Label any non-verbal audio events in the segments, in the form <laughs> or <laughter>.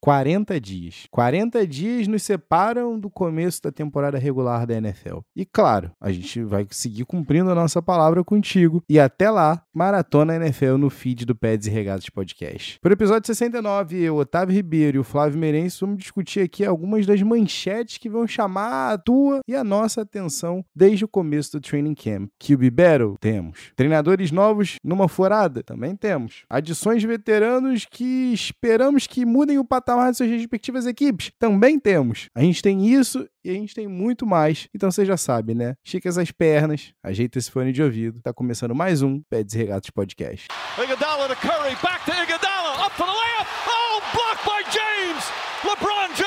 40 dias. 40 dias nos separam do começo da temporada regular da NFL. E claro, a gente vai seguir cumprindo a nossa palavra contigo. E até lá, maratona NFL no feed do Peds e Regatas Podcast. Por episódio 69, eu, Otávio Ribeiro e o Flávio Meirense vamos discutir aqui algumas das manchetes que vão chamar a tua e a nossa atenção desde o começo do training camp. QB Battle? Temos. Treinadores novos numa forada? Também temos. Adições de veteranos que esperamos que mudem o patamar de suas respectivas equipes? Também temos. A gente tem isso e a gente tem muito mais. Então você já sabe, né? Estica essas pernas, ajeita esse fone de ouvido. Tá começando mais um Peds e Regatas Podcast. Iguodala to Curry, back to Iguodala, up for the layup. Oh, blocked by James. LeBron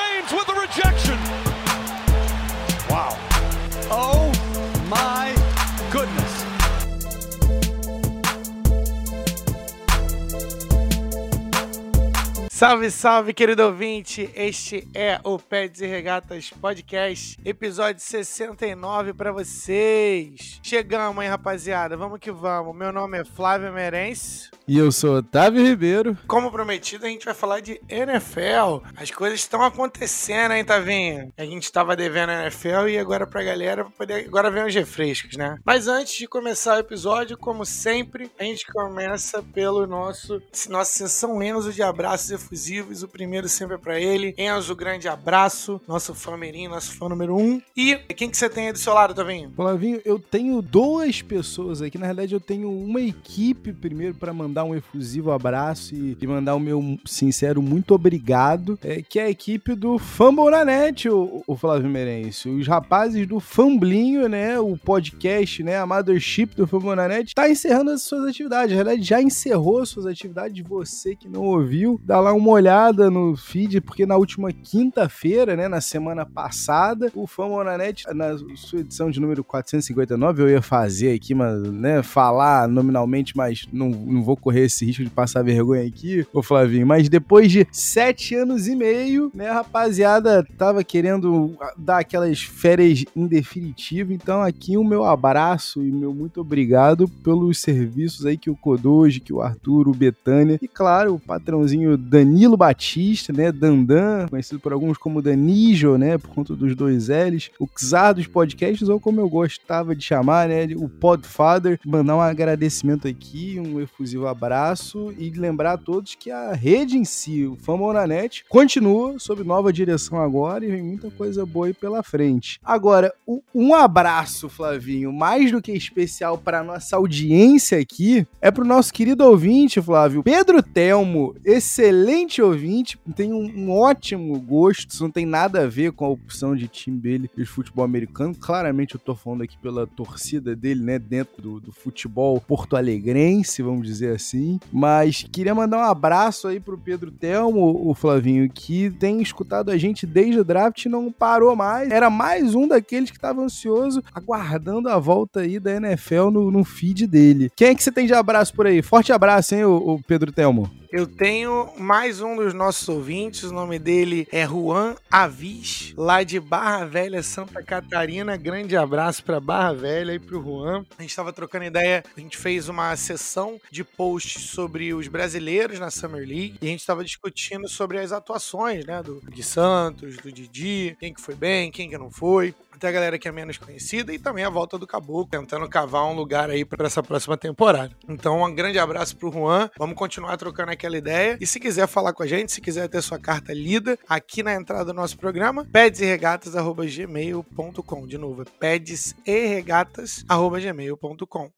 Salve, salve, querido ouvinte! Este é o Pets e Regatas Podcast, episódio 69 para vocês. Chegamos, hein, rapaziada? Vamos que vamos. Meu nome é Flávio Merense. E eu sou Otávio Ribeiro. Como prometido, a gente vai falar de NFL. As coisas estão acontecendo, hein, Tavinho? A gente estava devendo a NFL e agora pra galera, poder agora ver uns refrescos, né? Mas antes de começar o episódio, como sempre, a gente começa pelo nosso nossa sessão Enzo de abraços efusivos. O primeiro sempre é pra ele. Enzo, grande abraço. Nosso fã nosso fã número um. E quem que você tem aí do seu lado, Tavinho? Flavinho, eu tenho duas pessoas aqui. Na realidade, eu tenho uma equipe primeiro para mandar um efusivo abraço e, e mandar o meu sincero muito obrigado, é, que é a equipe do Fumble na Net, o, o Flávio Merense. Os rapazes do Famblinho, né? O podcast, né? A Mothership do Fumble na Net, tá encerrando as suas atividades. Na verdade, já encerrou as suas atividades. Você que não ouviu, dá lá uma olhada no feed, porque na última quinta-feira, né? Na semana passada, o Fumble na Net, na sua edição de número 459, eu ia fazer aqui, mas, né? Falar nominalmente, mas não, não vou correr esse risco de passar vergonha aqui, ô Flavinho. Mas depois de sete anos e meio, né, a rapaziada tava querendo dar aquelas férias em definitivo. Então, aqui o meu abraço e meu muito obrigado pelos serviços aí que o Kodoji, que o Arthur, o Betânia e, claro, o patrãozinho Danilo Batista, né, Dandan, conhecido por alguns como Danijo, né, por conta dos dois L's, o Czar dos podcasts, ou como eu gostava de chamar, né, o Podfather. Mandar um agradecimento aqui, um efusivo abraço e lembrar a todos que a rede em si, o Famonanet, continua sob nova direção agora e vem muita coisa boa aí pela frente. Agora, um abraço, Flavinho, mais do que especial para nossa audiência aqui, é pro nosso querido ouvinte, Flávio, Pedro Telmo, excelente ouvinte, tem um, ótimo gosto, isso não tem nada a ver com a opção de time dele de futebol americano. Claramente eu tô falando aqui pela torcida dele, né, dentro do, do futebol porto-alegrense, vamos dizer assim. Mas queria mandar um abraço aí pro Pedro Telmo, o Flavinho, que tem escutado a gente desde o draft e não parou mais. Era mais um daqueles que estava ansioso, aguardando a volta aí da NFL no, no feed dele. Quem é que você tem de abraço por aí? Forte abraço, hein, o, Pedro Telmo? Eu tenho mais um dos nossos ouvintes, o nome dele é Juan Avis, lá de Barra Velha, Santa Catarina. Grande abraço para Barra Velha e pro Juan. A gente estava trocando ideia, a gente fez uma sessão de posts sobre os brasileiros na Summer League e a gente estava discutindo sobre as atuações, né, do Gui Santos, do Didi, quem que foi bem, quem que não foi até a galera que é menos conhecida e também a volta do Caboclo, tentando cavar um lugar aí para essa próxima temporada. Então, um grande abraço pro Juan. Vamos continuar trocando aquela ideia. E se quiser falar com a gente, se quiser ter sua carta lida aqui na entrada do nosso programa, pedesregatas@gmail.com. De novo, pedesregatas@gmail.com.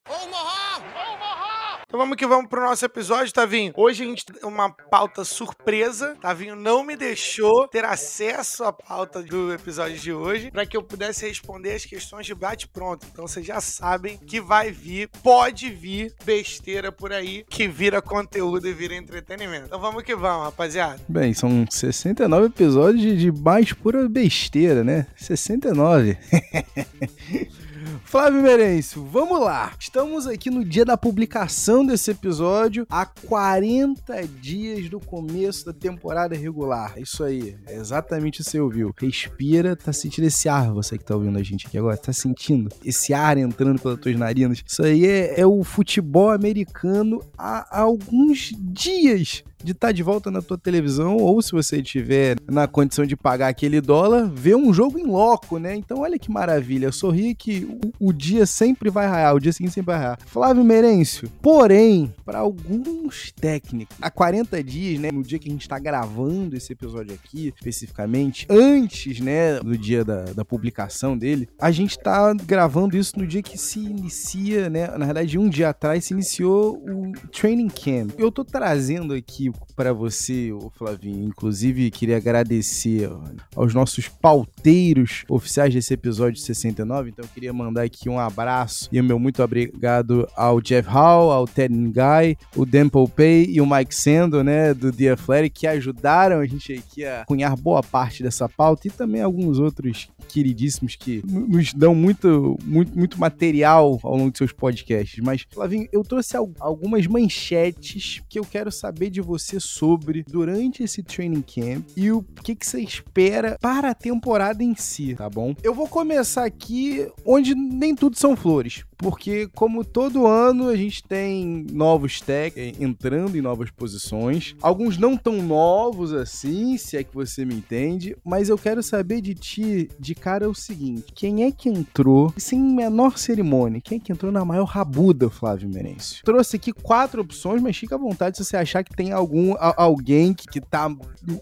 Então vamos que vamos pro nosso episódio, Tavinho. Hoje a gente tem uma pauta surpresa. Tavinho não me deixou ter acesso à pauta do episódio de hoje para que eu pudesse responder as questões de bate-pronto. Então vocês já sabem que vai vir, pode vir besteira por aí que vira conteúdo e vira entretenimento. Então vamos que vamos, rapaziada. Bem, são 69 episódios de, mais pura besteira, né? 69. <laughs> Flávio Merencio, vamos lá. Estamos aqui no dia da publicação desse episódio, a 40 dias do começo da temporada regular. Isso aí, é exatamente o que você ouviu. Respira, tá sentindo esse ar, você que tá ouvindo a gente aqui agora, tá sentindo esse ar entrando pelas tuas narinas. Isso aí é, é o futebol americano há, há alguns dias de estar tá de volta na tua televisão ou se você tiver na condição de pagar aquele dólar, ver um jogo em loco, né? Então olha que maravilha, sorri que o, o dia sempre vai raiar, o dia seguinte sempre vai raiar. Flávio Merêncio, porém, para alguns técnicos, há 40 dias, né, no dia que a gente está gravando esse episódio aqui, especificamente, antes, né, do dia da, da publicação dele, a gente está gravando isso no dia que se inicia, né, na verdade um dia atrás se iniciou o Training Camp. Eu tô trazendo aqui para você, Flavinho, inclusive queria agradecer aos nossos pauteiros oficiais desse episódio 69, então queria mandar aqui um abraço e o meu muito obrigado ao Jeff Hall, ao Ted Guy, o Dan Pay e o Mike Sando, né, do The Athletic, que ajudaram a gente aqui a cunhar boa parte dessa pauta e também alguns outros queridíssimos que nos dão muito, muito, muito material ao longo de seus podcasts. Mas, Flavinho, eu trouxe algumas manchetes que eu quero saber de você sobre durante esse training camp e o que, que você espera para a temporada em si, tá bom? Eu vou começar aqui onde nem tudo são flores porque como todo ano a gente tem novos techs entrando em novas posições, alguns não tão novos assim, se é que você me entende, mas eu quero saber de ti, de cara, é o seguinte, quem é que entrou, sem menor cerimônia, quem é que entrou na maior rabuda, Flávio Merencio? Trouxe aqui quatro opções, mas fica à vontade se você achar que tem algum, alguém que, que tá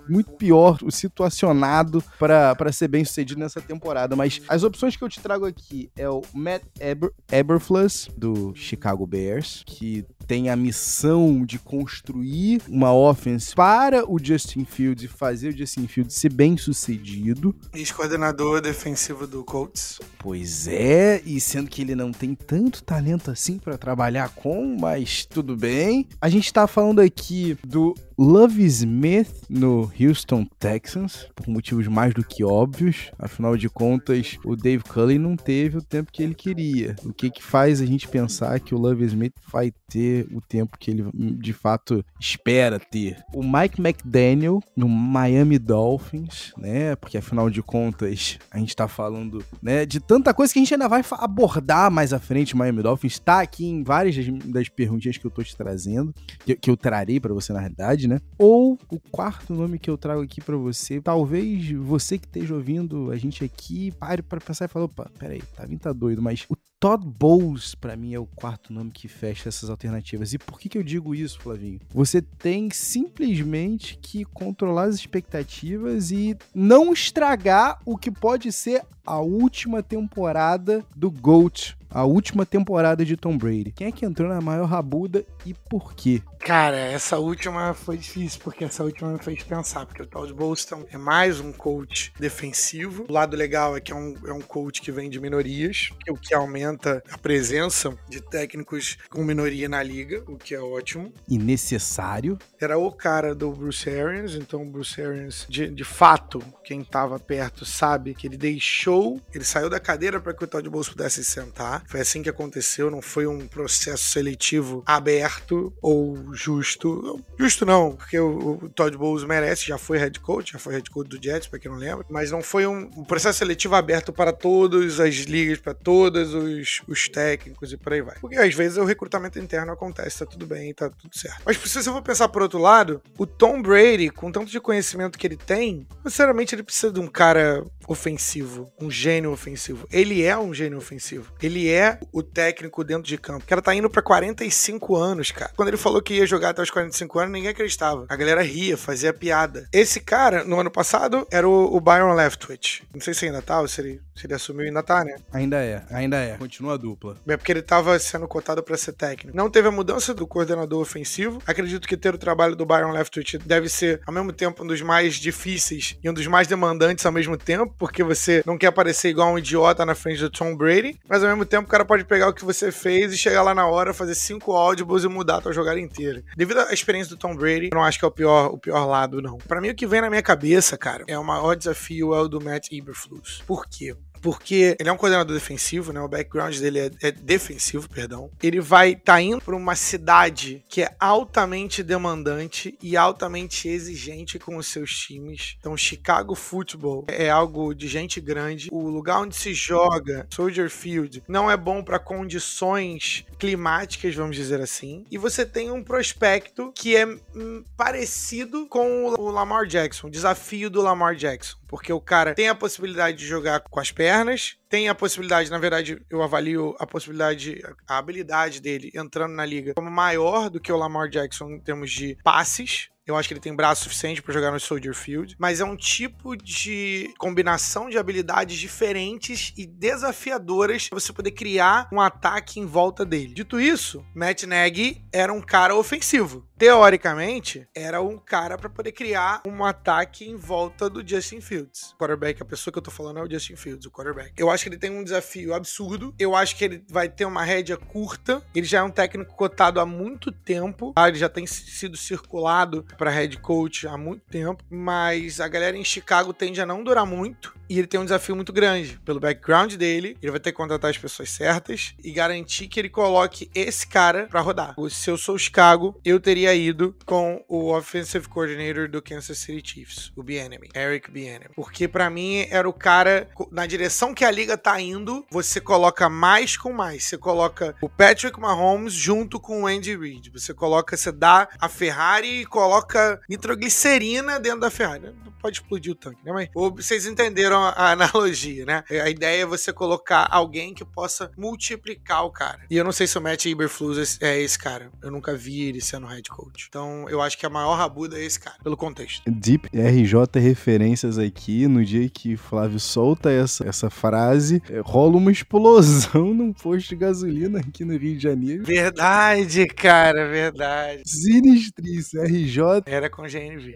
muito pior, situacionado para ser bem sucedido nessa temporada, mas as opções que eu te trago aqui é o Matt Eber, Eberflus, do Chicago Bears, que tem a missão de construir uma offense para o Justin Fields e fazer o Justin Fields ser bem sucedido. Ex-coordenador defensivo do Colts. Pois é, e sendo que ele não tem tanto talento assim para trabalhar com, mas tudo bem. A gente tá falando aqui do Love Smith no Houston Texans, por motivos mais do que óbvios. Afinal de contas, o Dave Cullen não teve o tempo que ele queria. O que que faz a gente pensar que o Love Smith vai ter o tempo que ele de fato espera ter? O Mike McDaniel no Miami Dolphins, né? Porque afinal de contas, a gente tá falando, né, de tanta coisa que a gente ainda vai abordar mais à frente. O Miami Dolphins tá aqui em várias das perguntinhas que eu tô te trazendo, que, que eu trarei para você na realidade né? Ou o quarto nome que eu trago aqui para você, talvez você que esteja ouvindo a gente aqui pare para pensar e fale, opa, peraí, tá vindo tá doido, mas o Todd Bowles para mim é o quarto nome que fecha essas alternativas. E por que que eu digo isso, Flavinho? Você tem simplesmente que controlar as expectativas e não estragar o que pode ser a última temporada do GOAT a última temporada de Tom Brady. Quem é que entrou na maior rabuda e por quê? Cara, essa última foi difícil, porque essa última me fez pensar, porque o Todd Bolston é mais um coach defensivo. O lado legal é que é um, é um coach que vem de minorias, o que aumenta a presença de técnicos com minoria na liga, o que é ótimo. E necessário. Era o cara do Bruce Arians, então o Bruce Arians, de, de fato, quem estava perto sabe que ele deixou, ele saiu da cadeira para que o Todd Bowles pudesse sentar foi assim que aconteceu, não foi um processo seletivo aberto ou justo. Justo não, porque o, o Todd Bowles merece, já foi head coach, já foi head coach do Jets, para quem não lembra, mas não foi um, um, processo seletivo aberto para todas as ligas, para todos os, os técnicos e por aí vai. Porque às vezes o recrutamento interno acontece, tá tudo bem, tá tudo certo. Mas se você for pensar por outro lado, o Tom Brady, com tanto de conhecimento que ele tem, sinceramente ele precisa de um cara ofensivo, um gênio ofensivo. Ele é um gênio ofensivo. Ele é o técnico dentro de campo. O cara tá indo para 45 anos, cara. Quando ele falou que ia jogar até os 45 anos, ninguém acreditava. A galera ria, fazia piada. Esse cara, no ano passado, era o, o Byron Leftwich. Não sei se ainda tá, ou se ele, se ele assumiu, ainda tá, né? Ainda é, ainda é. Continua a dupla. É porque ele tava sendo cotado para ser técnico. Não teve a mudança do coordenador ofensivo. Acredito que ter o trabalho do Byron Leftwich deve ser, ao mesmo tempo, um dos mais difíceis e um dos mais demandantes ao mesmo tempo porque você não quer parecer igual um idiota na frente do Tom Brady, mas ao mesmo tempo o cara pode pegar o que você fez e chegar lá na hora, fazer cinco audibles e mudar a tua jogada inteira. Devido à experiência do Tom Brady, eu não acho que é o pior, o pior lado, não. Para mim, o que vem na minha cabeça, cara, é o maior desafio é o do Matt Eberflus. Por quê? Porque ele é um coordenador defensivo, né? O background dele é, é defensivo, perdão. Ele vai estar tá indo para uma cidade que é altamente demandante e altamente exigente com os seus times. Então, Chicago Football é algo de gente grande. O lugar onde se joga, Soldier Field, não é bom para condições climáticas, vamos dizer assim. E você tem um prospecto que é hum, parecido com o Lamar Jackson, o desafio do Lamar Jackson. Porque o cara tem a possibilidade de jogar com as pernas, tem a possibilidade, na verdade, eu avalio a possibilidade, a habilidade dele entrando na liga como maior do que o Lamar Jackson em termos de passes. Eu acho que ele tem braço suficiente para jogar no Soldier Field, mas é um tipo de combinação de habilidades diferentes e desafiadoras para você poder criar um ataque em volta dele. Dito isso, Matt Nagy era um cara ofensivo teoricamente, era um cara para poder criar um ataque em volta do Justin Fields. O quarterback, a pessoa que eu tô falando é o Justin Fields, o quarterback. Eu acho que ele tem um desafio absurdo. Eu acho que ele vai ter uma rédea curta. Ele já é um técnico cotado há muito tempo. Tá? Ele já tem sido circulado para head coach há muito tempo. Mas a galera em Chicago tende a não durar muito. E ele tem um desafio muito grande. Pelo background dele, ele vai ter que contratar as pessoas certas e garantir que ele coloque esse cara para rodar. Se eu sou o Chicago, eu teria ido com o offensive coordinator do Kansas City Chiefs, o Bieniemy, Eric Bieniemy. Porque para mim era o cara na direção que a liga tá indo, você coloca mais com mais. Você coloca o Patrick Mahomes junto com o Andy Reid. Você coloca, você dá a Ferrari e coloca nitroglicerina dentro da Ferrari. Pode explodir o tanque, né? Mas vocês entenderam a <laughs> analogia, né? A ideia é você colocar alguém que possa multiplicar o cara. E eu não sei se o Matt Eberflus é esse cara. Eu nunca vi ele sendo head coach. Então eu acho que a maior rabuda é esse cara, pelo contexto. Deep RJ referências aqui. No dia que Flávio solta essa, essa frase, é, rola uma explosão <laughs> num posto de gasolina aqui no Rio de Janeiro. Verdade, cara, verdade. Sinistríssimo. RJ. Era com GNV.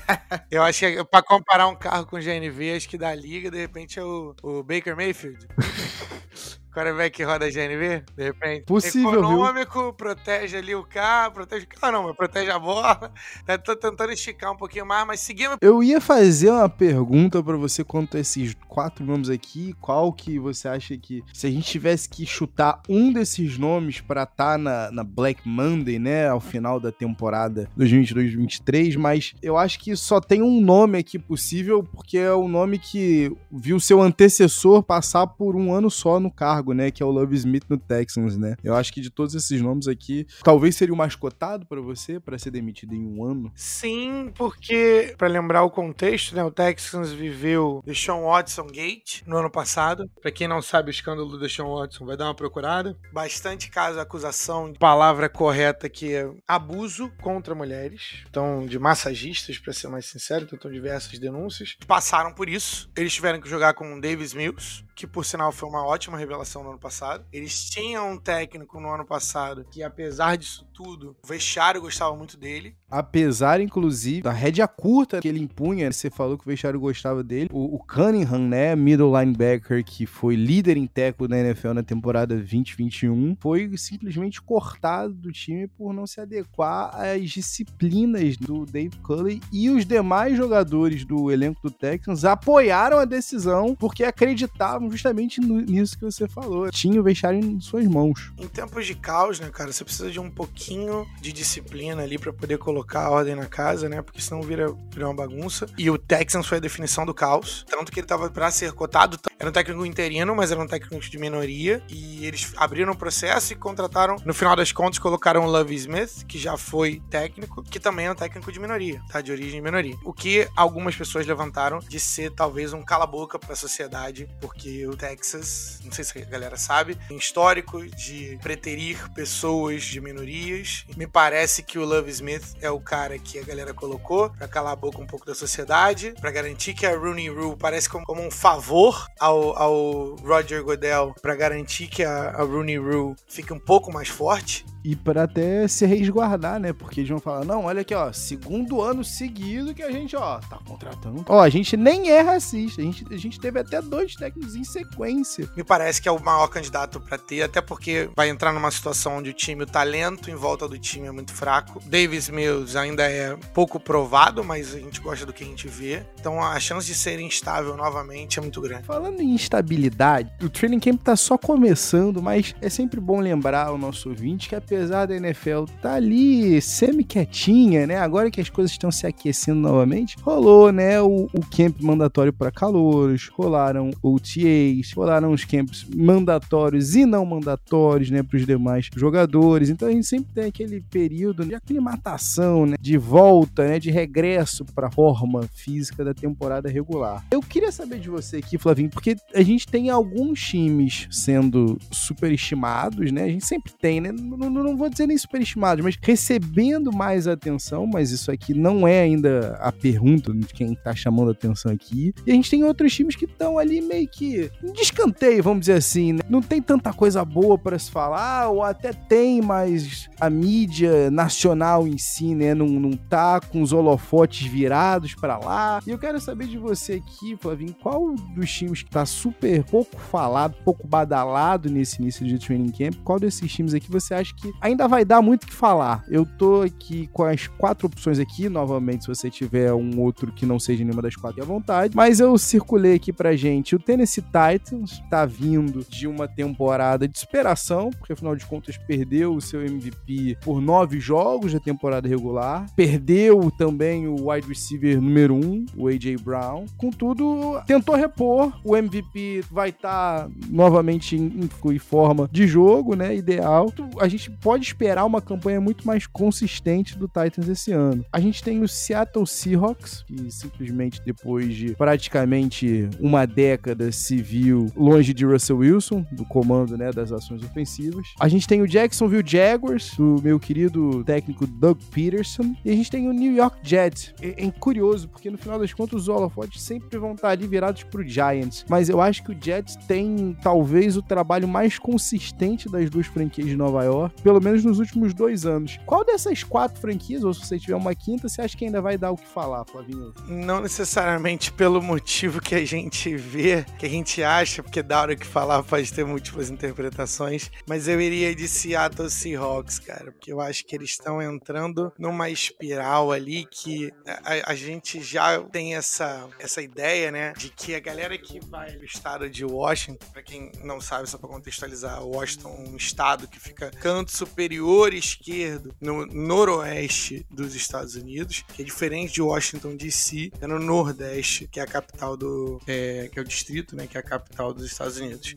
<laughs> eu acho que pra comparar um carro com GNV, acho que dá liga, de repente é o, o Baker Mayfield. <laughs> quarterback que roda GNV, de repente. Possível, Econômico, viu? protege ali o carro, protege o carro não, mas protege a bola. <laughs> Tá, tô tentando esticar um pouquinho mais, mas seguimos. Eu ia fazer uma pergunta para você quanto a esses quatro nomes aqui, qual que você acha que, se a gente tivesse que chutar um desses nomes para estar tá na, na Black Monday, né, ao final da temporada 2022-2023, mas eu acho que só tem um nome aqui possível, porque é o nome que viu seu antecessor passar por um ano só no cargo cargo, né? Que é o Love Smith no Texans, né? Eu acho que de todos esses nomes aqui, talvez seria o mais cotado para você para ser demitido em um ano. Sim, porque para lembrar o contexto, né? O Texans viveu Deshaun Watson Gate no ano passado. Para quem não sabe o escândalo do Deshaun Watson, vai dar uma procurada. Bastante caso acusação palavra correta que é abuso contra mulheres. Então, de massagistas, para ser mais sincero, então diversas denúncias. Passaram por isso. Eles tiveram que jogar com o Davis Mills, que por sinal foi uma ótima revelação no ano passado. Eles tinham um técnico no ano passado que, apesar disso tudo, o vestiário gostava muito dele. Apesar, inclusive, da rédea curta que ele impunha, você falou que o vestiário gostava dele. O, o Cunningham, né, middle linebacker, que foi líder em teco da NFL na temporada 2021, foi simplesmente cortado do time por não se adequar às disciplinas do Dave Culley e os demais jogadores do elenco do Texans apoiaram a decisão porque acreditavam justamente nisso que você falou. Tinha o vestiário em suas mãos. Em tempos de caos, né, cara, você precisa de um pouquinho de disciplina ali para poder colocar a ordem na casa, né? Porque senão vira, vira uma bagunça. E o Texans foi a definição do caos. Tanto que ele tava para ser cotado. Era um técnico interino, mas era um técnico de minoria. E eles abriram o processo e contrataram. No final das contas, colocaram o Love Smith, que já foi técnico, que também é um técnico de minoria, tá? De origem de minoria. O que algumas pessoas levantaram de ser talvez um cala-boca para a sociedade, porque o Texas, não sei se a galera sabe, tem histórico de preterir pessoas de minorias. Me parece que o Love Smith é o cara que a galera colocou para calar a boca um pouco da sociedade, para garantir que a Rooney Rule parece como, um favor ao, ao Roger Goodell, para garantir que a, a Rooney Rule fique um pouco mais forte e para até se resguardar, né? Porque eles vão falar: não, olha aqui, ó, segundo ano seguido que a gente, ó, tá contratando. Ó, a gente nem é racista, a gente, a gente teve até dois técnicos em sequência. Me parece que é o maior candidato para ter, até porque vai entrar numa situação onde o time, o talento em volta do time é muito fraco. Davis Mills ainda é pouco provado, mas a gente gosta do que a gente vê. Então a chance de ser instável novamente é muito grande. Falando em instabilidade, o training camp tá só começando, mas é sempre bom lembrar o nosso ouvinte que apesar da NFL tá ali semi-quietinha, né? Agora que as coisas estão se aquecendo novamente, rolou, né, o, o camp mandatório para calouros, rolaram OTAs, rolaram os camps mandatórios e não mandatórios, né, para os demais jogadores. Então a gente sempre tem aquele período de aclimatação, né, de volta, né, de regresso para a forma física da temporada regular. Eu queria saber de você aqui, Flavinho, porque a gente tem alguns times sendo superestimados, né? A gente sempre tem, né? Não, não vou dizer nem superestimados, mas recebendo mais atenção, mas isso aqui não é ainda a pergunta de quem tá chamando atenção aqui. E a gente tem outros times que estão ali meio que descanteio, vamos dizer assim, né? Não tem tanta coisa boa para se falar, ou até tem, mas a mídia nacional em si, né, não, não tá com os holofotes virados para lá. E eu quero saber de você aqui, Flavinho, qual dos times que tá super pouco falado, pouco badalado nesse início de training camp, qual desses times aqui você acha que ainda vai dar muito o que falar? Eu tô aqui com as quatro opções aqui, novamente, se você tiver um outro que não seja nenhuma das quatro, à vontade, mas eu circulei aqui pra gente. O Tennessee Titans tá vindo de uma temporada de superação, porque afinal de contas perdeu o seu MVP por nove jogos da temporada regular, perdeu também o wide receiver número um, o A.J. Brown. Contudo, tentou repor, o MVP vai estar tá novamente em, em, forma de jogo, né? Ideal. A gente pode esperar uma campanha muito mais consistente do Titans esse ano. A gente tem o Seattle Seahawks, que simplesmente depois de praticamente uma década se viu longe de Russell Wilson, do comando né, das ações ofensivas. A gente tem o Jacksonville Jaguars, do meu querido técnico Doug Peterson. E a gente tem o New York Jets. É, é curioso, porque no final das contas os holofotes sempre vão estar ali virados pro Giants. Mas eu acho que o Jets tem talvez o trabalho mais consistente das duas franquias de Nova York, pelo menos nos últimos dois anos. Qual dessas quatro franquias, ou se você tiver uma quinta, você acha que ainda vai dar o que falar, Flavinho? Não necessariamente pelo motivo que a gente vê, que a gente acha, porque da hora que falar pode ter múltiplas interpretações, mas eu iria de Seattle Seahawks, cara, porque eu acho que eles estão entrando numa espiral ali que a, a gente já tem essa, essa ideia, né, de que a galera que vai do estado de Washington, para quem não sabe, só para contextualizar, Washington é um estado que fica canto superior esquerdo no noroeste dos Estados Unidos, que é diferente de Washington DC, é no nordeste, que é a capital do é, que é o distrito, né, que é a capital dos Estados Unidos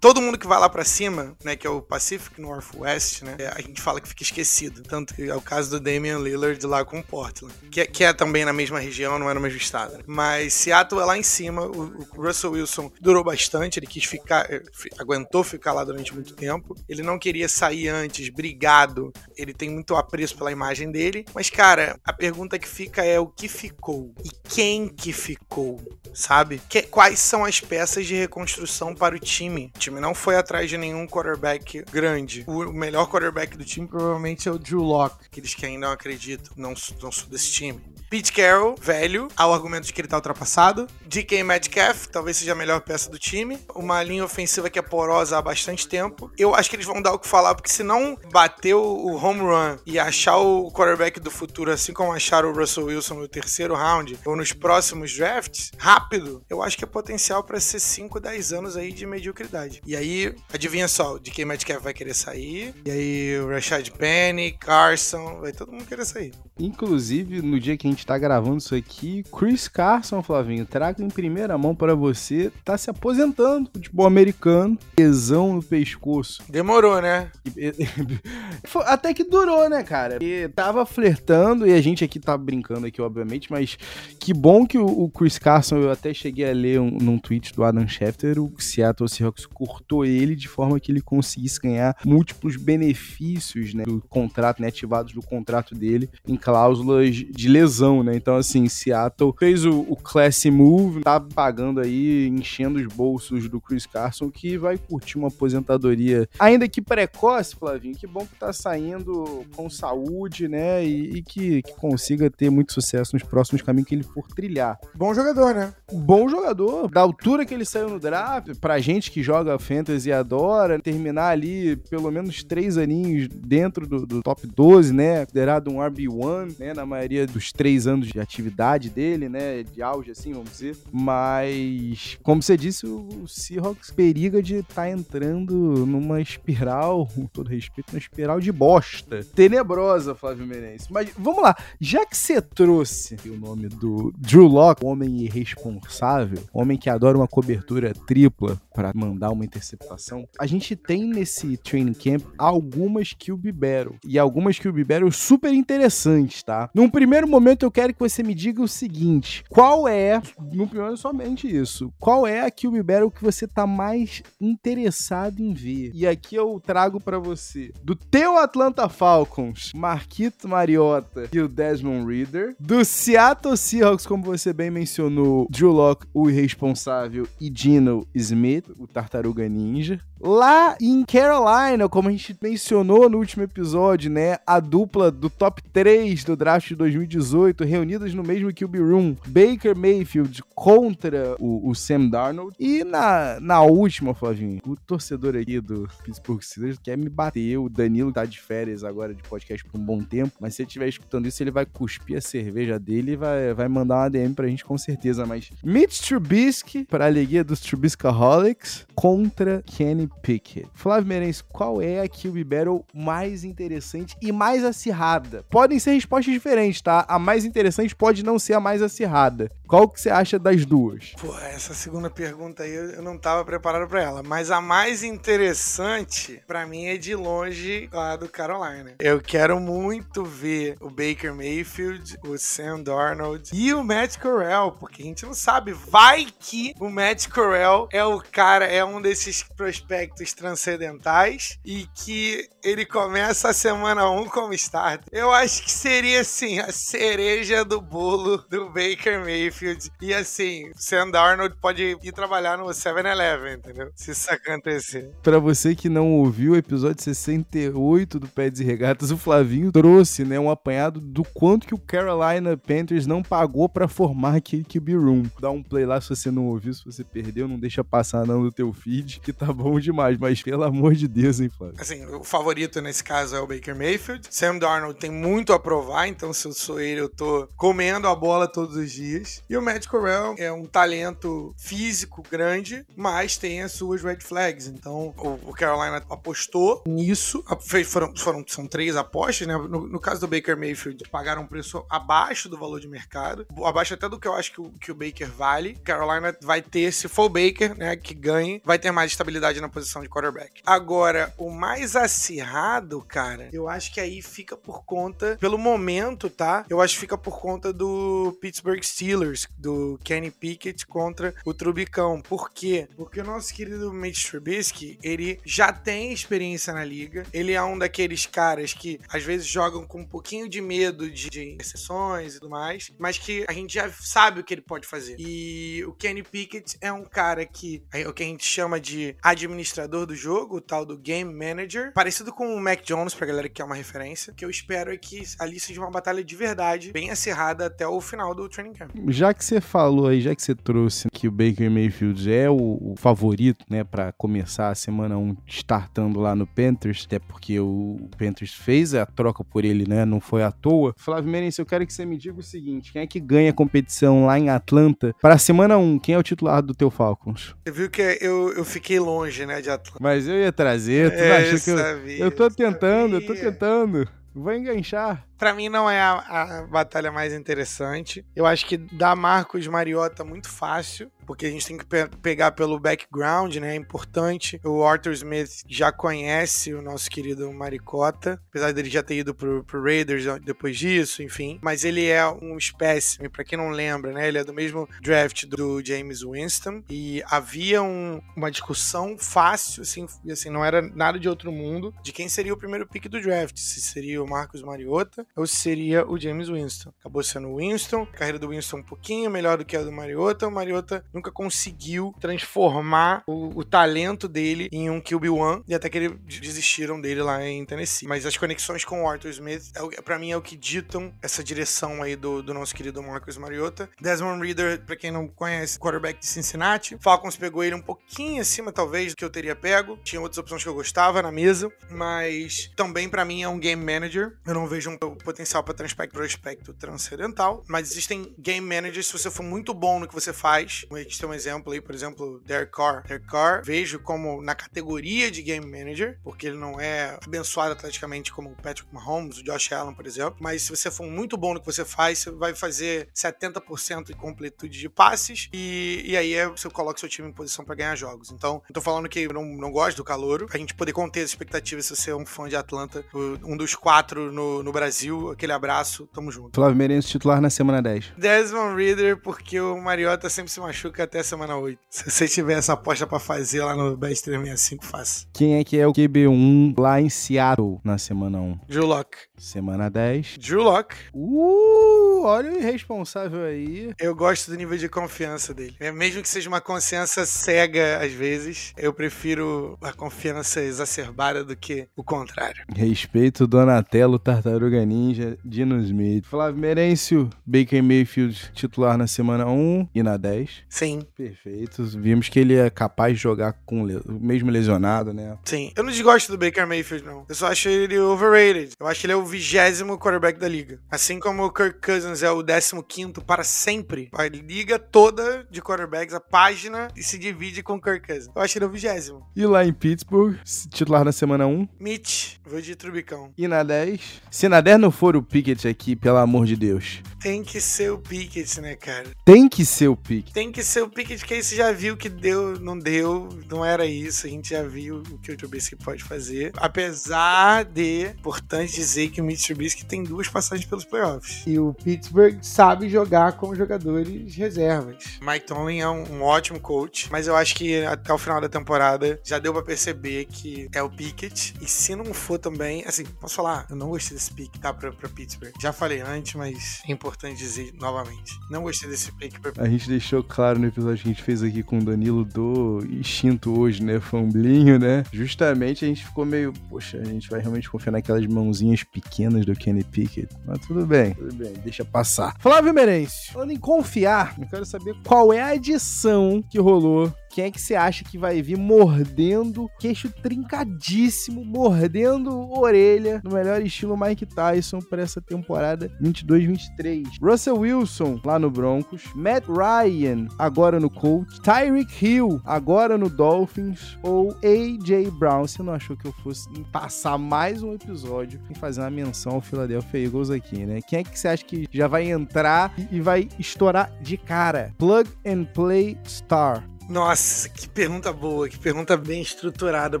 todo mundo que vai lá para cima, né, que é o Pacific Northwest, né, a gente fala que fica esquecido. Tanto que é o caso do Damian Lillard lá com Portland, que é, que é também na mesma região, não é no mesmo estado. Mas Seattle é lá em cima, o, o Russell Wilson durou bastante, ele quis ficar, eh, aguentou ficar lá durante muito tempo. Ele não queria sair antes, brigado. Ele tem muito apreço pela imagem dele. Mas, cara, a pergunta que fica é o que ficou? E quem que ficou? Sabe? Que, quais são as peças de reconstrução para o time? Time não foi atrás de nenhum quarterback grande. O melhor quarterback do time provavelmente é o Drew Locke, que eles que ainda não acreditam, não, não sou desse time. Pete Carroll, velho, ao argumento de que ele tá ultrapassado. DK Metcalf, talvez seja a melhor peça do time. Uma linha ofensiva que é porosa há bastante tempo. Eu acho que eles vão dar o que falar, porque se não bater o home run e achar o quarterback do futuro, assim como acharam o Russell Wilson no terceiro round ou nos próximos drafts, rápido, eu acho que é potencial para ser 5, 10 anos aí de mediocridade. E aí, adivinha só, o DK Metcalf vai querer sair. E aí, o Rashad Penny, Carson, vai todo mundo querer sair. Inclusive, no dia que a gente tá gravando isso aqui, Chris Carson, Flavinho, trago em primeira mão para você, tá se aposentando. Futebol americano, lesão no pescoço. Demorou, né? <laughs> Até que durou, né, cara? E tava flertando, e a gente aqui tá brincando aqui, obviamente, mas que bom que o Chris Chris Carson, eu até cheguei a ler um, num tweet do Adam Schefter, o Seattle Seahawks cortou ele de forma que ele conseguisse ganhar múltiplos benefícios, né, do contrato, né, ativados do contrato dele em cláusulas de lesão, né? Então, assim, Seattle fez o, o classy move, tá pagando aí, enchendo os bolsos do Chris Carson, que vai curtir uma aposentadoria, ainda que precoce, Flavinho, que bom que tá saindo com saúde, né, e, e que, que consiga ter muito sucesso nos próximos caminhos que ele for trilhar. Bom jogador, né? Bom jogador, da altura que ele saiu no draft, pra gente que joga fantasy e adora, terminar ali pelo menos três aninhos dentro do, do top 12, né, considerado um RB1, né, na maioria dos três anos de atividade dele, né, de auge, assim, vamos dizer. Mas, como você disse, o Seahawks periga de estar tá entrando numa espiral, <laughs> com todo respeito, uma espiral de bosta. Tenebrosa, Flávio Menezes. Mas, vamos lá, já que você trouxe o nome do Drew Locke, homem irresponsável, homem que adora uma cobertura tripla para mandar uma interceptação, a gente tem nesse training camp algumas QB Battle. E algumas QB Battle super interessantes, tá? Num primeiro momento, eu quero que você me diga o seguinte: qual é, no primeiro somente isso, qual é a QB Battle que você tá mais interessado em ver? E aqui eu trago para você do teu Atlanta Falcons, Marquito Mariota e o Desmond Reader, do Seattle Seahawks, como você bem mencionou, Drew Locke, o irresponsável, e Gino Smith, o tartaruga ninja. Lá em Carolina, como a gente mencionou no último episódio, né? A dupla do top 3 do draft de 2018, reunidas no mesmo QB Room, Baker Mayfield contra o, o Sam Darnold. E na, na última, Flavinho, o torcedor aqui do Pittsburgh Steelers quer me bater. O Danilo tá de férias agora de podcast por um bom tempo, mas se ele estiver escutando isso, ele vai cuspir a cerveja dele e vai, vai mandar uma DM pra gente com certeza. Mas Mitch Trubisky, para a alegria dos Trubiscaholics, contra Kenny Pickett. Flávio Meirelles, qual é a QB Battle mais interessante e mais acirrada? Podem ser respostas diferentes, tá? A mais interessante pode não ser a mais acirrada. Qual que você acha das duas? Pô, essa segunda pergunta aí eu não tava preparado para ela, mas a mais interessante para mim é de longe a do Carolina. Eu quero muito ver o Baker Mayfield, o Sam Darnold e o Matt Corral, porque a gente não sabe, vai que o Matt Corral é o cara, é um desses prospectos transcendentais e que ele começa a semana 1 como starter. Eu acho que seria assim a cereja do bolo do Baker Mayfield. E assim, Sam Darnold pode ir trabalhar no 7-Eleven, entendeu? Se isso acontecer. Para você que não ouviu o episódio 68 do Peds e Regatas, o Flavinho trouxe, né, um apanhado do quanto que o Carolina Panthers não pagou para formar aquele QB Room. Dá um play lá se você não ouviu, se você perdeu, não deixa passar não no teu feed, que tá bom demais, mas pelo amor de Deus, hein, Flávio? Assim, o favorito nesse caso é o Baker Mayfield. Sam Darnold tem muito a provar, então se eu sou ele, eu tô comendo a bola todos os dias. E o Matt Corral é um talento físico grande, mas tem as suas red flags. Então, o, Carolina apostou nisso. Foram, foram, são três apostas, né? No, no, caso do Baker Mayfield, pagaram um preço abaixo do valor de mercado, abaixo até do que eu acho que o, que o Baker vale. Carolina vai ter, se for o Baker, né, que ganhe, vai ter mais estabilidade na posição de quarterback. Agora, o mais acirrado, cara, eu acho que aí fica por conta, pelo momento, tá? Eu acho que fica por conta do Pittsburgh Steelers, do Kenny Pickett contra o Trubicão. Por quê? Porque o nosso querido Mitch Trubisky, ele já tem experiência na liga, ele é um daqueles caras que às vezes jogam com um pouquinho de medo de, de exceções e tudo mais, mas que a gente já sabe o que ele pode fazer. E o Kenny Pickett é um cara que é o que a gente chama de administrador do jogo, o tal do Game Manager, parecido com o Mac Jones, pra galera que quer uma referência, que eu espero é que ali seja uma batalha de verdade, bem acirrada até o final do training camp. Já que você falou aí, já que você trouxe que o Baker Mayfield é o, o favorito, né, para começar a semana 1 startando lá no Panthers, até porque o Panthers fez a troca por ele, né, não foi à toa. Flávio Menezes, eu quero que você me diga o seguinte, quem é que ganha a competição lá em Atlanta para a semana 1? Quem é o titular do teu Falcons? Você viu que eu, eu fiquei longe, né, de Atlanta. Mas eu ia trazer, tu é, achou que eu, eu tô tentando, sabia. eu tô tentando. Vou enganchar. Pra mim não é a, a batalha mais interessante. Eu acho que dá Marcos Mariota muito fácil porque a gente tem que pe pegar pelo background, né? É importante. O Arthur Smith já conhece o nosso querido Maricota, apesar dele já ter ido pro, pro Raiders depois disso, enfim. Mas ele é um espécime, para quem não lembra, né? Ele é do mesmo draft do James Winston e havia um, uma discussão fácil, assim, assim, não era nada de outro mundo, de quem seria o primeiro pick do draft, se seria o Marcus Mariota ou se seria o James Winston. Acabou sendo o Winston, a carreira do Winston um pouquinho melhor do que a do Mariota, o Mariota nunca conseguiu transformar o, o talento dele em um QB1 e até que eles desistiram dele lá em Tennessee. Mas as conexões com o Arthur Smith, é, para mim, é o que ditam essa direção aí do, do nosso querido Marcus Mariota. Desmond Reader, para quem não conhece, quarterback de Cincinnati. Falcons pegou ele um pouquinho acima, talvez, do que eu teria pego. Tinha outras opções que eu gostava na mesa, mas também para mim é um game manager. Eu não vejo um potencial para prospecto transcendental, mas existem game managers se você for muito bom no que você faz. Tem um exemplo aí, por exemplo, Derek Carr. Derek Carr, vejo como na categoria de game manager, porque ele não é abençoado atleticamente como o Patrick Mahomes, o Josh Allen, por exemplo, mas se você for muito bom no que você faz, você vai fazer 70% de completude de passes e, e aí é, você coloca seu time em posição para ganhar jogos. Então, eu tô falando que eu não, não gosto do calouro, a gente poder conter as expectativas se você é um fã de Atlanta, um dos quatro no, no Brasil, aquele abraço, tamo junto. Flávio Meirense titular na semana 10. Desmond Reader, porque o Mariota sempre se machuca até a semana 8. Se você tiver essa aposta para fazer lá no Bet 365, faça. Quem é que é o QB1 lá em Seattle na semana 1? Drew Locke. Semana 10. Drew Locke. Uh, olha o irresponsável aí. Eu gosto do nível de confiança dele. É, mesmo que seja uma consciência cega às vezes, eu prefiro a confiança exacerbada do que o contrário. Respeito Donatello, Tartaruga Ninja, Dino Smith. Flávio Merêncio, Baker Mayfield titular na semana 1 e na 10. Sim. Perfeito. Vimos que ele é capaz de jogar com mesmo lesionado, né? Sim. Eu não desgosto do Baker Mayfield, não. Eu só acho ele overrated. Eu acho que ele é o vigésimo quarterback da liga. Assim como o Kirk Cousins é o 15 para sempre, a liga toda de quarterbacks, a página, e se divide com o Kirk Cousins. Eu acho que ele é o vigésimo. E lá em Pittsburgh, titular na semana 1? Mitch, vou de Trubicão. E na 10? Se na 10 não for o Pickett aqui, pelo amor de Deus. Tem que ser o Pickett, né, cara? Tem que ser o Pickett. Tem que ser o Pickett, que aí você já viu que deu, não deu, não era isso. A gente já viu o que o Trubisky pode fazer. Apesar de, importante dizer que o Mitch Trubisky tem duas passagens pelos playoffs. E o Pittsburgh sabe jogar com jogadores reservas. Mike Tomlin é um, um ótimo coach, mas eu acho que até o final da temporada já deu pra perceber que é o Pickett. E se não for também, assim, posso falar, eu não gostei desse pick, tá? Pra, pra Pittsburgh. Já falei antes, mas é importante dizer novamente. Não gostei desse pick pra A gente deixou claro no episódio que a gente fez aqui com o Danilo do instinto hoje, né? Fumblinho, né? Justamente a gente ficou meio, poxa, a gente vai realmente confiar naquelas mãozinhas pequenas do Kenny Pickett. Mas tudo bem, tudo bem, deixa passar. Flávio Merencio, falando em confiar, eu quero saber qual é a adição que rolou quem é que você acha que vai vir mordendo, queixo trincadíssimo, mordendo orelha, no melhor estilo Mike Tyson para essa temporada 22-23? Russell Wilson, lá no Broncos, Matt Ryan, agora no Colts, Tyreek Hill, agora no Dolphins, ou A.J. Brown? Você não achou que eu fosse passar mais um episódio e fazer uma menção ao Philadelphia Eagles aqui, né? Quem é que você acha que já vai entrar e vai estourar de cara? Plug and Play Star. Nossa, que pergunta boa, que pergunta bem estruturada,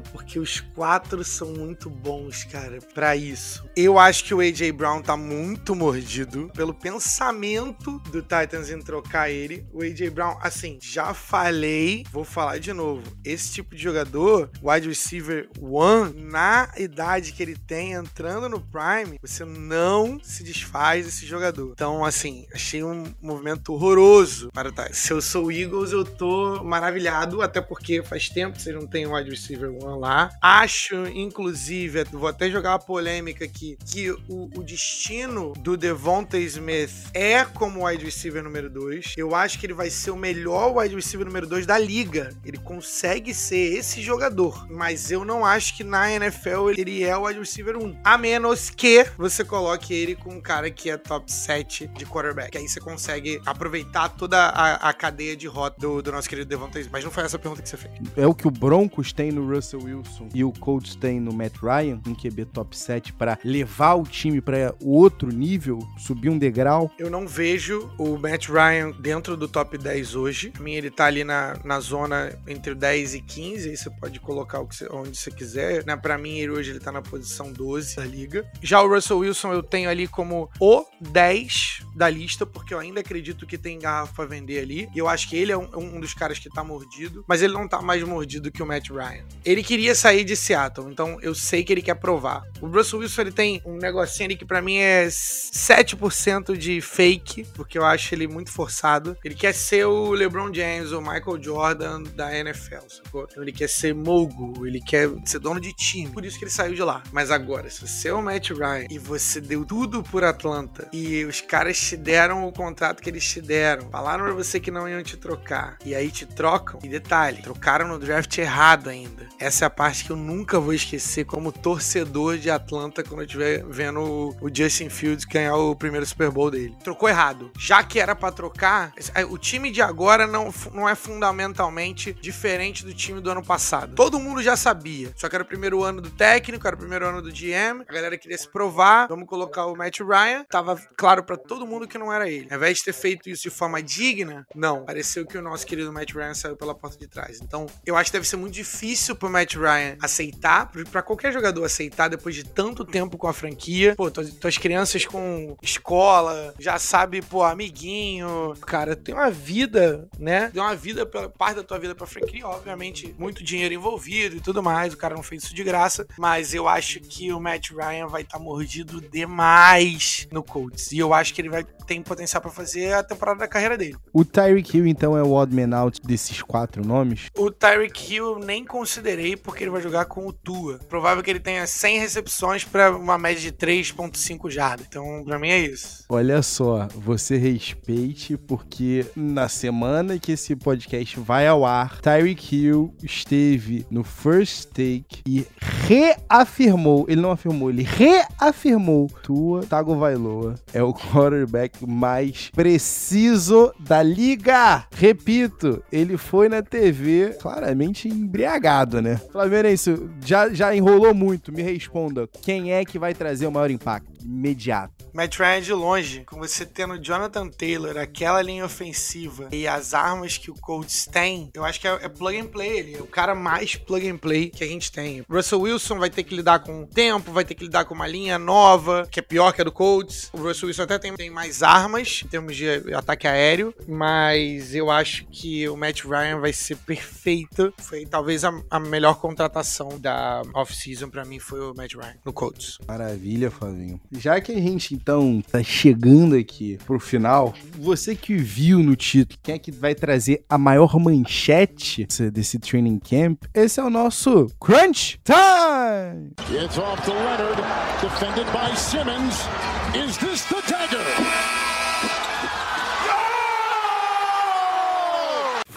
porque os quatro são muito bons, cara, para isso. Eu acho que o AJ Brown tá muito mordido pelo pensamento do Titans em trocar ele. O AJ Brown, assim, já falei, vou falar de novo. Esse tipo de jogador, wide receiver one, na idade que ele tem, entrando no prime, você não se desfaz desse jogador. Então, assim, achei um movimento horroroso para o Titans. Se eu sou o Eagles, eu tô maravilhado, até porque faz tempo que vocês não têm um wide receiver one lá. Acho, inclusive, vou até jogar uma polêmica aqui, que o, o destino do Devonta Smith é como wide receiver número 2. Eu acho que ele vai ser o melhor wide receiver número 2 da liga. Ele consegue ser esse jogador, mas eu não acho que na NFL ele é o wide receiver 1. Um. A menos que você coloque ele com um cara que é top 7 de quarterback. Aí você consegue aproveitar toda a, a cadeia de rota do, do nosso querido Devonta pergunta, mas não foi essa a pergunta que você fez. É o que o Broncos tem no Russell Wilson e o Colts tem no Matt Ryan, um QB top 7 para levar o time para outro nível, subir um degrau. Eu não vejo o Matt Ryan dentro do top 10 hoje. Pra mim ele tá ali na, na zona entre o 10 e 15, aí você pode colocar o que você, onde você quiser. Né? Para mim ele hoje ele tá na posição 12 da liga. Já o Russell Wilson eu tenho ali como o 10 da lista, porque eu ainda acredito que tem garrafa pra vender ali. E eu acho que ele é um, um dos caras que tá mordido, mas ele não tá mais mordido que o Matt Ryan. Ele queria sair de Seattle, então eu sei que ele quer provar. O Russell Wilson ele tem um negocinho ali que para mim é 7% de fake, porque eu acho ele muito forçado. Ele quer ser o LeBron James, o Michael Jordan da NFL, sacou? Então ele quer ser mogul, ele quer ser dono de time. Por isso que ele saiu de lá. Mas agora, se você é o Matt Ryan e você deu tudo por Atlanta e os caras te deram o contrato que eles te deram, falaram pra você que não iam te trocar, e aí te trocam, e detalhe, trocaram no draft errado ainda. Essa é a parte que eu nunca vou esquecer como torcedor de Atlanta quando eu estiver vendo o Justin Fields ganhar o primeiro Super Bowl dele. Trocou errado. Já que era para trocar, é, o time de agora não, não é fundamentalmente diferente do time do ano passado. Todo mundo já sabia. Só que era o primeiro ano do técnico, era o primeiro ano do GM. A galera queria se provar. Vamos colocar o Matt Ryan. Tava claro para todo mundo que não era ele. Ao invés de ter feito isso de forma digna, não. Pareceu que o nosso querido Matt Ryan saiu pela porta de trás. Então, eu acho que deve ser muito difícil pro Matt Ryan aceitar, para qualquer jogador aceitar depois de tanto tempo com a franquia. Pô, tuas, crianças com escola, já sabe, pô, amiguinho. Cara, tem uma vida, né? Tem uma vida, parte da tua vida pra franquia, obviamente, muito dinheiro envolvido e tudo mais. O cara não fez isso de graça, mas eu acho que o Matt Ryan vai estar tá mordido demais no Colts. E eu acho que ele vai ter potencial para fazer a temporada da carreira dele. O Tyreek Hill, então, é o odd man out desses quatro nomes? O Tyreek Hill eu nem considerei porque ele vai jogar com o Tua. Provável que ele tenha 100 recepções para uma média de 3.5 jardas. Então, pra mim é isso. Olha só, você respeite porque na semana que esse podcast vai ao ar, Tyreek Hill esteve no First Take e reafirmou, ele não afirmou, ele reafirmou Tua Tagovailoa é o quarterback mais preciso da liga. Repito, ele foi na TV claramente embriagado, né? isso já, já enrolou muito. Me responda, quem é que vai trazer o maior impacto imediato? Matt Ryan de longe, com você tendo Jonathan Taylor, aquela linha ofensiva e as armas que o Colts tem, eu acho que é, é plug and play. Ele é o cara mais plug and play que a gente tem. Russell Wilson vai ter que lidar com o tempo, vai ter que lidar com uma linha nova, que é pior que a do Colts. O Russell Wilson até tem, tem mais armas em termos de ataque aéreo, mas eu acho que o Matt Ryan vai ser perfeito. Foi talvez a, a melhor contratação da off-season para mim foi o Matt Ryan no Colts. Maravilha, Flavinho. Já que a gente então tá chegando aqui pro final, você que viu no título, quem é que vai trazer a maior manchete desse training camp? Esse é o nosso Crunch Time! It's off to Leonard, defended by Simmons. Is this the dagger?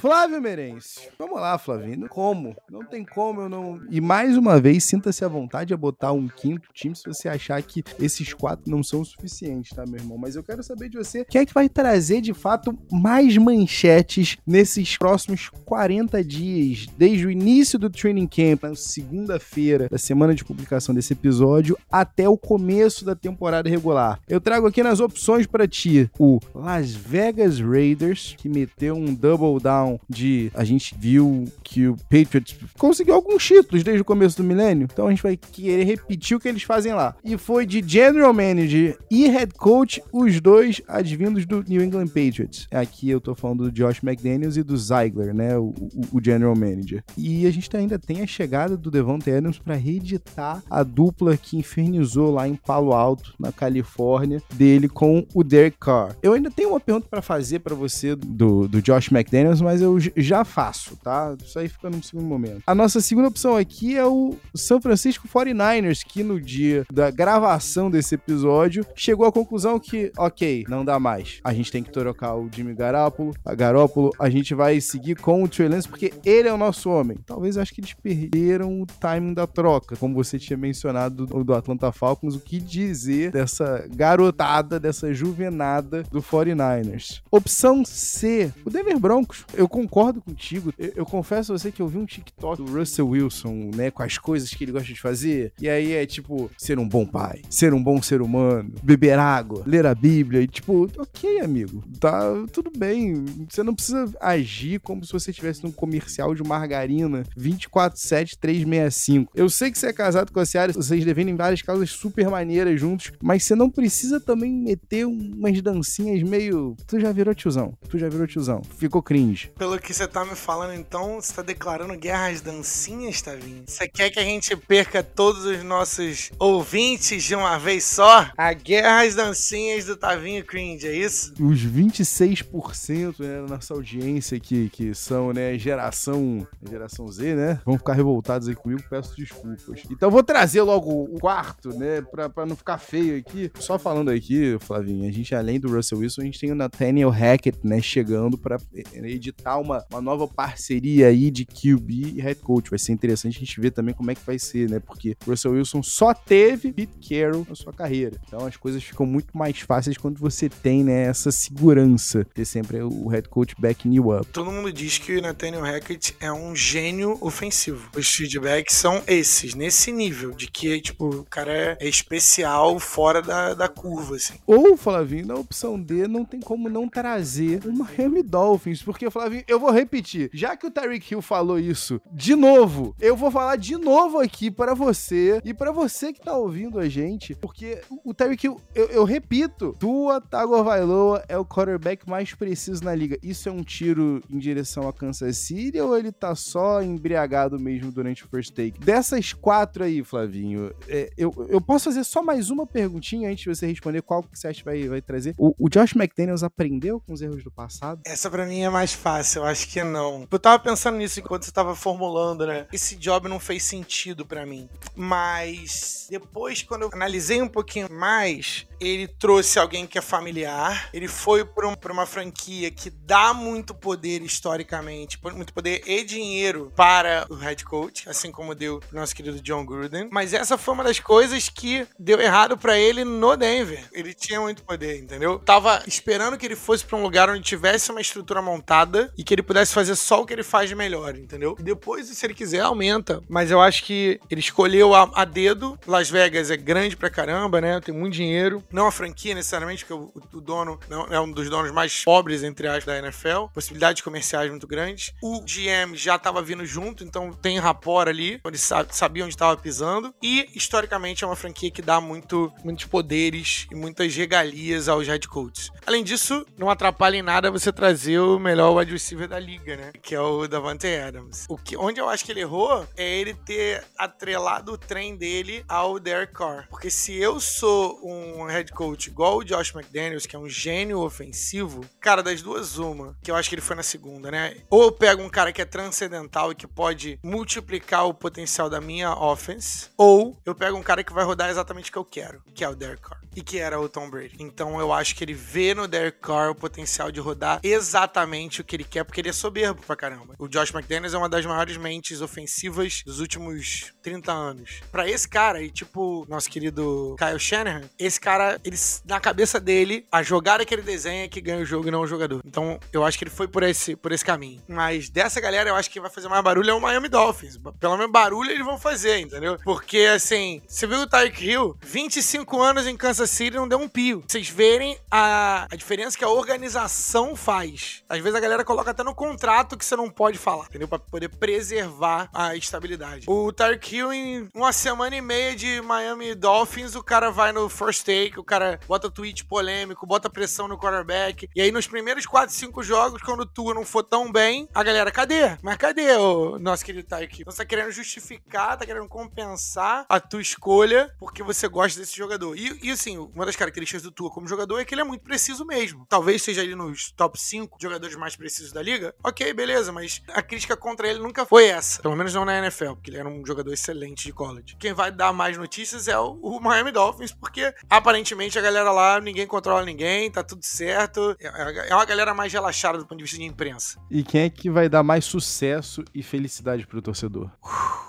Flávio Merencio. Vamos lá, Flavinho. Como? Não tem como eu não. E mais uma vez, sinta-se à vontade a botar um quinto time se você achar que esses quatro não são suficientes, tá, meu irmão? Mas eu quero saber de você quem é que vai trazer de fato mais manchetes nesses próximos 40 dias, desde o início do training camp, na segunda-feira da semana de publicação desse episódio, até o começo da temporada regular. Eu trago aqui nas opções para ti o Las Vegas Raiders, que meteu um double down de. A gente viu que o Patriots conseguiu alguns títulos desde o começo do milênio, então a gente vai querer repetir o que eles fazem lá. E foi de General Manager e Head Coach, os dois advindos do New England Patriots. Aqui eu tô falando do Josh McDaniels e do Ziegler, né? O, o, o General Manager. E a gente ainda tem a chegada do Devontae Adams para reeditar a dupla que infernizou lá em Palo Alto, na Califórnia, dele com o Derek Carr. Eu ainda tenho uma pergunta para fazer para você do, do Josh McDaniels, mas eu já faço, tá? Isso aí fica no segundo momento. A nossa segunda opção aqui é o São Francisco 49ers, que no dia da gravação desse episódio chegou à conclusão que, ok, não dá mais. A gente tem que trocar o Jimmy Garoppolo, a Garoppolo, a gente vai seguir com o Trey Lance porque ele é o nosso homem. Talvez acho que eles perderam o timing da troca, como você tinha mencionado do, do Atlanta Falcons, o que dizer dessa garotada, dessa juvenada do 49ers. Opção C, o Denver Broncos. Eu concordo contigo. Eu, eu, confesso a você que eu vi um TikTok do Russell Wilson, né, com as coisas que ele gosta de fazer. E aí é tipo, ser um bom pai, ser um bom ser humano, beber água, ler a Bíblia. E tipo, ok, amigo, tá tudo bem. Você não precisa agir como se você estivesse num comercial de margarina 247365. Eu sei que você é casado com a Ciara, vocês defendem várias causas super maneiras juntos, mas você não precisa também meter umas dancinhas meio. Tu já virou tiozão. Tu já virou tiozão. Ficou cringe. Pelo que você tá me falando, então, você tá declarando guerra às dancinhas, Tavinho? Você quer que a gente perca todos os nossos ouvintes de uma vez só? A guerra às dancinhas do Tavinho Cringe, é isso? Os 26% né, da nossa audiência que, que são, né, geração, geração Z, né? Vão ficar revoltados aí comigo, peço desculpas. Então vou trazer logo o quarto, né, pra, pra não ficar feio aqui. Só falando aqui, Flavinho, a gente, além do Russell Wilson, a gente tem o Nathaniel Hackett, né, chegando pra editar uma, uma nova parceria aí de QB e head coach. Vai ser interessante a gente ver também como é que vai ser, né? Porque o Russell Wilson só teve Pete Carroll na sua carreira. Então as coisas ficam muito mais fáceis quando você tem, né, essa segurança. Ter sempre o head coach backing you up. Todo mundo diz que o Nathaniel Hackett é um gênio ofensivo. Os feedbacks são esses, nesse nível, de que, tipo, o cara é especial fora da, da curva, assim. Ou, Flavinho, na opção D, não tem como não trazer o Miami Dolphins, porque, Flavinho, eu vou repetir, já que o Tyreek Hill falou isso de novo, eu vou falar de novo aqui para você e para você que tá ouvindo a gente, porque o Tyreek Hill, eu, eu repito, Tua Tagovailoa é o quarterback mais preciso na liga. Isso é um tiro em direção a Kansas City ou ele tá só embriagado mesmo durante o first take? Dessas quatro aí, Flavinho, é, eu, eu posso fazer só mais uma perguntinha antes de você responder qual que você acha que vai, vai trazer. O, o Josh McDaniels aprendeu com os erros do passado? Essa para mim é mais fácil, eu acho que não. Eu tava pensando nisso enquanto você tava formulando, né? Esse job não fez sentido para mim. Mas depois, quando eu analisei um pouquinho mais, ele trouxe alguém que é familiar, ele foi pra, um, uma franquia que dá muito poder historicamente, muito poder e dinheiro para o head coach, assim como deu pro nosso querido John Gruden. Mas essa foi uma das coisas que deu errado para ele no Denver. Ele tinha muito poder, entendeu? Tava esperando que ele fosse para um lugar onde tivesse uma estrutura montada e que ele pudesse fazer só o que ele faz de melhor, entendeu? Depois, se ele quiser, aumenta. Mas eu acho que ele escolheu a, a dedo. Las Vegas é grande pra caramba, né? Tem muito dinheiro. Não a franquia necessariamente, porque o, o dono não, é um dos donos mais pobres, entre as da NFL. Possibilidades comerciais muito grandes. O GM já tava vindo junto, então tem rapport ali. Ele sabia onde estava pisando. E, historicamente, é uma franquia que dá muito, muitos poderes e muitas regalias aos head coaches. Além disso, não atrapalha em nada você trazer o melhor wide receiver da liga, né? Que é o Davante Adams. O que, onde eu acho que ele errou é ele ter atrelado o trem dele ao Derek Carr. Porque se eu sou um head coach igual o Josh McDaniels, que é um gênio ofensivo, cara, das duas, uma, que eu acho que ele foi na segunda, né? Ou eu pego um cara que é transcendental e que pode multiplicar o potencial da minha offense, ou eu pego um cara que vai rodar exatamente o que eu quero, que é o Derek Carr, e que era o Tom Brady. Então eu acho que ele vê no Derek Carr o potencial de rodar exatamente o que ele quer, porque ele é soberbo pra caramba. O Josh McDaniels é uma das maiores mentes ofensivas dos últimos 30 anos. Para esse cara, e tipo, nosso querido Kyle Shanahan, esse cara, ele, na cabeça dele, a jogada que ele desenha é que ganha o jogo e não o jogador. Então, eu acho que ele foi por esse, por esse caminho. Mas dessa galera, eu acho que vai fazer mais barulho é o Miami Dolphins. Pelo menos barulho eles vão fazer, entendeu? Porque, assim, você viu o Tyreek Hill, 25 anos em Kansas City não deu um pio. Vocês verem a, a diferença que a organização faz. Às vezes a galera coloca até no contrato que você não pode falar, entendeu? Pra poder preservar a estabilidade. O Tyreek Hill, em uma semana e meia de Miami Dolphins, o cara vai no first take, o cara bota tweet polêmico, bota pressão no quarterback. E aí, nos primeiros 4, 5 jogos, quando o Tua não for tão bem, a galera, cadê? Mas cadê o nosso querido Tyreek Hill? Você tá querendo justificar, tá querendo compensar a tua escolha porque você gosta desse jogador. E, e assim, uma das características do Tua como jogador é que ele é muito preciso mesmo. Talvez seja ali nos top 5 jogadores mais precisos da liga. Ok, beleza, mas a crítica contra ele nunca foi essa. Pelo menos não na NFL, porque ele era um jogador excelente de college. Quem vai dar mais notícias é o, o Miami Dolphins, porque aparentemente a galera lá, ninguém controla ninguém, tá tudo certo. É, é uma galera mais relaxada do ponto de vista de imprensa. E quem é que vai dar mais sucesso e felicidade pro torcedor?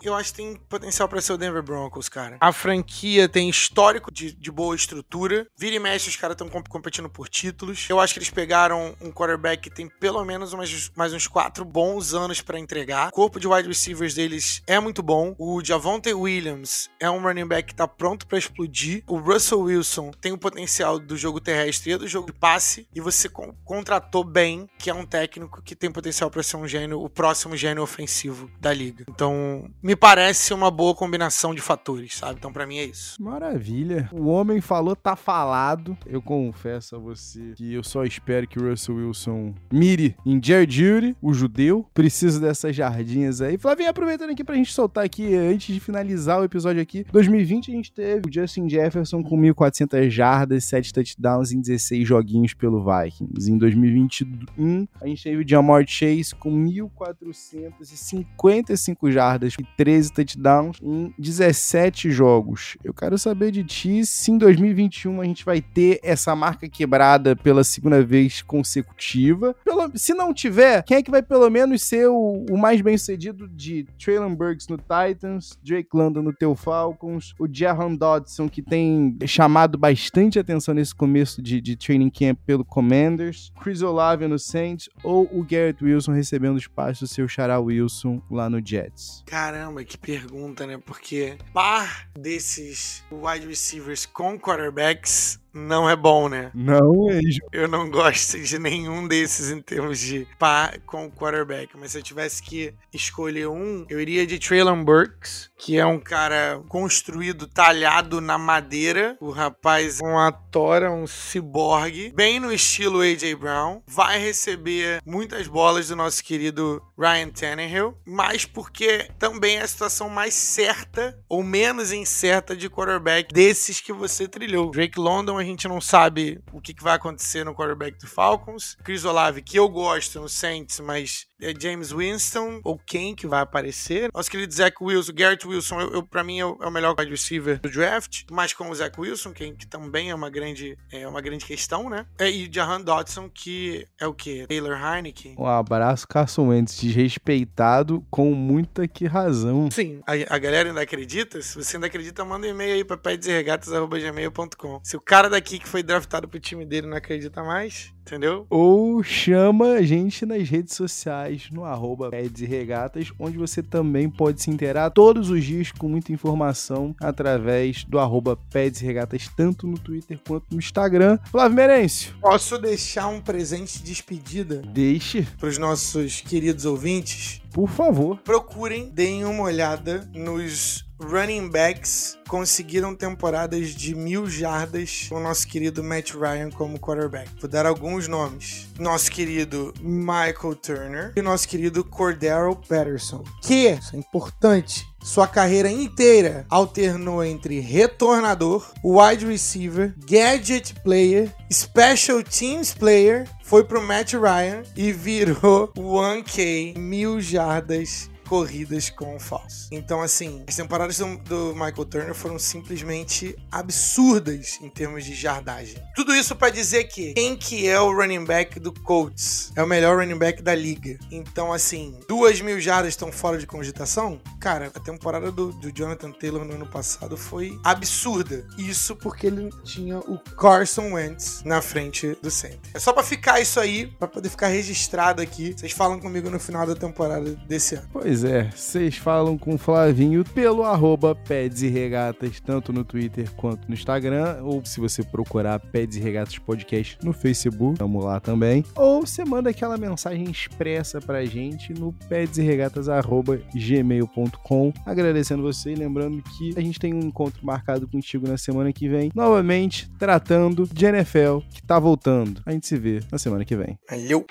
eu acho que tem potencial para ser o Denver Broncos, cara. A franquia tem histórico de, de boa estrutura. Vira e mexe, os caras estão competindo por títulos. Eu acho que eles pegaram um quarterback que tem pelo menos umas, mais uns quatro bons anos para entregar. O corpo de wide receivers deles é muito bom. O Javonte Williams é um running back que tá pronto para explodir. O Russell Wilson tem o potencial do jogo terrestre e do jogo de passe. E você contratou bem, que é um técnico que tem potencial para ser um gênio, o próximo gênio ofensivo da liga. Então, me parece uma boa combinação de fatores, sabe? Então, para mim é isso. Maravilha. O homem falou, tá falado. Eu confesso a você que eu só espero que o Russell Wilson mire em Jerry Judy, o judeu. Preciso dessas jardinhas aí. Flavinho, aproveitando aqui pra gente soltar aqui, antes de finalizar o episódio aqui, 2020 a gente teve o Justin Jefferson com 1.400 jardas, 7 touchdowns em 16 joguinhos pelo Vikings. Em 2021, a gente teve o Jamar Chase com 1.455 jardas e 13 touchdowns em 17 jogos. Eu quero saber de ti se em 2021 a gente vai ter essa marca quebrada pela segunda vez consecutiva. Pelo, se não tiver, quem é que vai pelo menos ser o, o mais bem sucedido de Traylon Burks no Titans, Drake London no teu Falcons, o Jahan Dodson, que tem chamado bastante atenção nesse começo de, de training camp pelo Commanders, Chris Olave no Saints ou o Garrett Wilson recebendo espaço do seu Xará Wilson lá no Jets? Caramba, que pergunta, né? Porque par desses wide receivers com quarterbacks não é bom, né? Não é. Eu não gosto de nenhum desses em termos de pá com quarterback, mas se eu tivesse que escolher um, eu iria de Traylon Burks, que é um cara construído, talhado na madeira. O rapaz é uma tora, um ciborgue, bem no estilo AJ Brown. Vai receber muitas bolas do nosso querido Ryan Tannehill, mas porque também é a situação mais certa ou menos incerta de quarterback desses que você trilhou. Drake London a gente não sabe o que, vai acontecer no quarterback do Falcons. Chris Olave, que eu gosto no Saints, mas é James Winston ou quem que vai aparecer. Nosso querido Zach Wilson, Garrett Wilson, eu, eu para mim é o, é o, melhor wide receiver do draft, mas com o Zach Wilson, que, que também é uma grande, é uma grande questão, né? É, e Jahan Dodson, que é o que? Taylor Heineken. Um abraço, Carson Wentz, desrespeitado com muita que razão. Sim, a, a galera ainda acredita? Se você ainda acredita, manda um e-mail aí pra pedesregatas.gmail.com. Se o cara daqui que foi draftado pro time dele não acredita mais, entendeu? Ou chama a gente nas redes sociais, no arroba Peds e Regatas, onde você também pode se inteirar todos os dias com muita informação através do arroba Peds e Regatas, tanto no Twitter quanto no Instagram. Flávio Merencio. Posso deixar um presente de despedida? Deixe. Para os nossos queridos ouvintes? Por favor. Procurem, deem uma olhada nos running backs conseguiram temporadas de mil jardas com o nosso querido Matt Ryan como quarterback. Vou dar alguns nomes. Nosso querido Michael Turner e nosso querido Cordero Patterson. Que, isso é importante, sua carreira inteira alternou entre retornador, wide receiver, gadget player, special teams player, foi pro Matt Ryan e virou <laughs> 1K, mil jardas corridas com falso. Então, assim, as temporadas do, do, Michael Turner foram simplesmente absurdas em termos de jardagem. Tudo isso para dizer que quem que é o running back do Colts? É o melhor running back da liga. Então, assim, duas mil jardas estão fora de cogitação? Cara, a temporada do, do Jonathan Taylor no ano passado foi absurda. Isso porque ele tinha o Carson Wentz na frente do center. É só para ficar isso aí, para poder ficar registrado aqui. Vocês falam comigo no final da temporada desse ano. Pois Pois é, vocês falam com o Flavinho pelo arroba Peds e Regatas, tanto no Twitter quanto no Instagram, ou se você procurar Peds e Regatas Podcast no Facebook, vamos lá também. Ou você manda aquela mensagem expressa pra gente no pedsregatas.gmail.com. Agradecendo você e lembrando que a gente tem um encontro marcado contigo na semana que vem, novamente tratando de NFL que tá voltando. A gente se vê na semana que vem. Valeu!